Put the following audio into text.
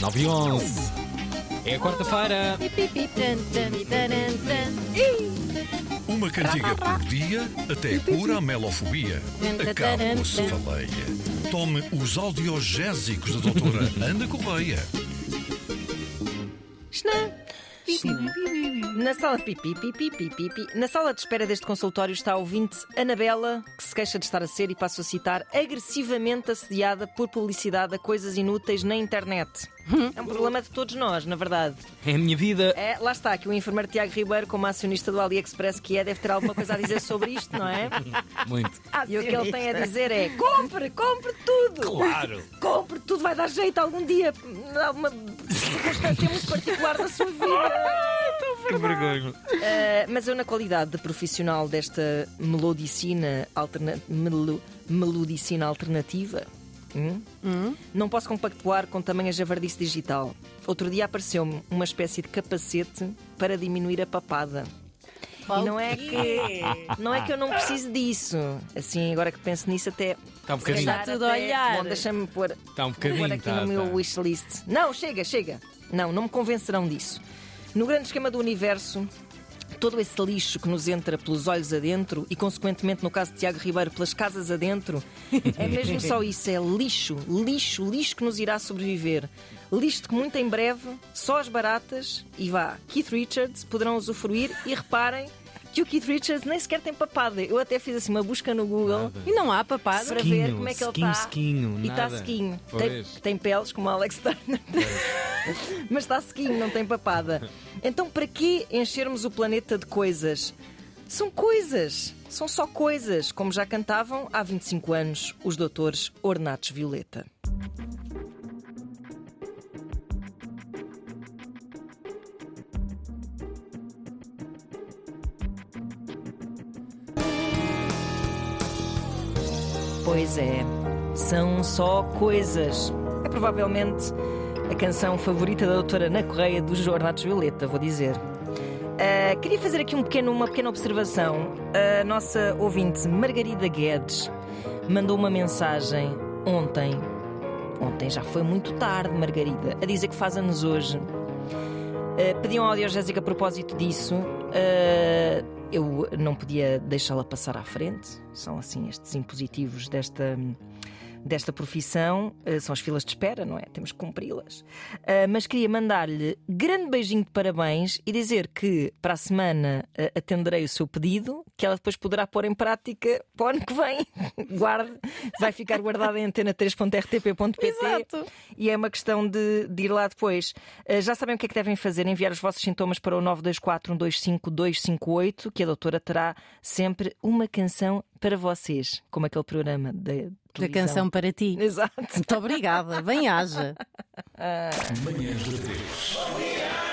9 e 11. É quarta-feira. Uma cantiga por dia até cura a melofobia. Acabe com a cefaleia. Tome os audiogésicos da doutora Ana Correia. Na sala pipi, pipi, pipi, pipi. Na sala de espera deste consultório está a ouvinte Anabela, que se queixa de estar a ser, e passo a citar, agressivamente assediada por publicidade a coisas inúteis na internet. É um problema de todos nós, na verdade. É a minha vida. É, lá está, que o enfermeiro Tiago Ribeiro, como acionista do AliExpress que é, deve ter alguma coisa a dizer sobre isto, não é? Muito. E o que ele tem a dizer é: compre, compre tudo! Claro. Compre, tudo vai dar jeito algum dia, numa circunstância muito particular da sua vida. Que vergonha. Uh, mas eu, na qualidade de profissional desta melodicina, alterna... melo... melodicina alternativa, hum, não posso compactuar com tamanha javardice digital. Outro dia apareceu-me uma espécie de capacete para diminuir a papada. E não é que não é que eu não preciso disso. Assim, agora que penso nisso, até. Está um bocadinho. Está tudo a olhar. Bom, deixa-me pôr, Está um Vou pôr bocadinho. aqui tá, no meu tá. wishlist. Não, chega, chega. Não, não me convencerão disso. No grande esquema do universo, todo esse lixo que nos entra pelos olhos adentro e, consequentemente, no caso de Tiago Ribeiro, pelas casas adentro, é mesmo só isso: é lixo, lixo, lixo que nos irá sobreviver. Lixo que muito em breve só as baratas e vá, Keith Richards poderão usufruir e reparem. Que o Keith Richards nem sequer tem papada. Eu até fiz assim uma busca no Google Nada. E não há papada. para Sequinho, ver como é que ele está. e está sequinho. Tem, tem peles, como o Alex Turner. Mas está sequinho, não tem papada. Então, para que enchermos o planeta de coisas? São coisas. São só coisas, como já cantavam há 25 anos os doutores Ornatos Violeta. Pois é, são só coisas. É provavelmente a canção favorita da doutora Ana Correia dos Jornados Violeta, vou dizer. Ah, queria fazer aqui um pequeno- uma pequena observação. A nossa ouvinte Margarida Guedes mandou uma mensagem ontem. Ontem já foi muito tarde, Margarida, a dizer que faz anos hoje. Uh, pediam audiogésica a propósito disso. Uh, eu não podia deixá-la passar à frente. São assim estes impositivos desta, desta profissão. Uh, são as filas de espera, não é? Temos que cumpri-las. Uh, mas queria mandar-lhe grande beijinho de parabéns e dizer que para a semana uh, atenderei o seu pedido, que ela depois poderá pôr em prática para o ano que vem. Guarde, vai ficar guardada em antena3.rtp.pt Exato. e é uma questão de, de ir lá depois. Já sabem o que é que devem fazer? Enviar os vossos sintomas para o 924 125 258, que a doutora terá sempre uma canção para vocês, como aquele programa da, Da canção para ti. Exato. Muito obrigada. Bem haja. Manhãs da 3.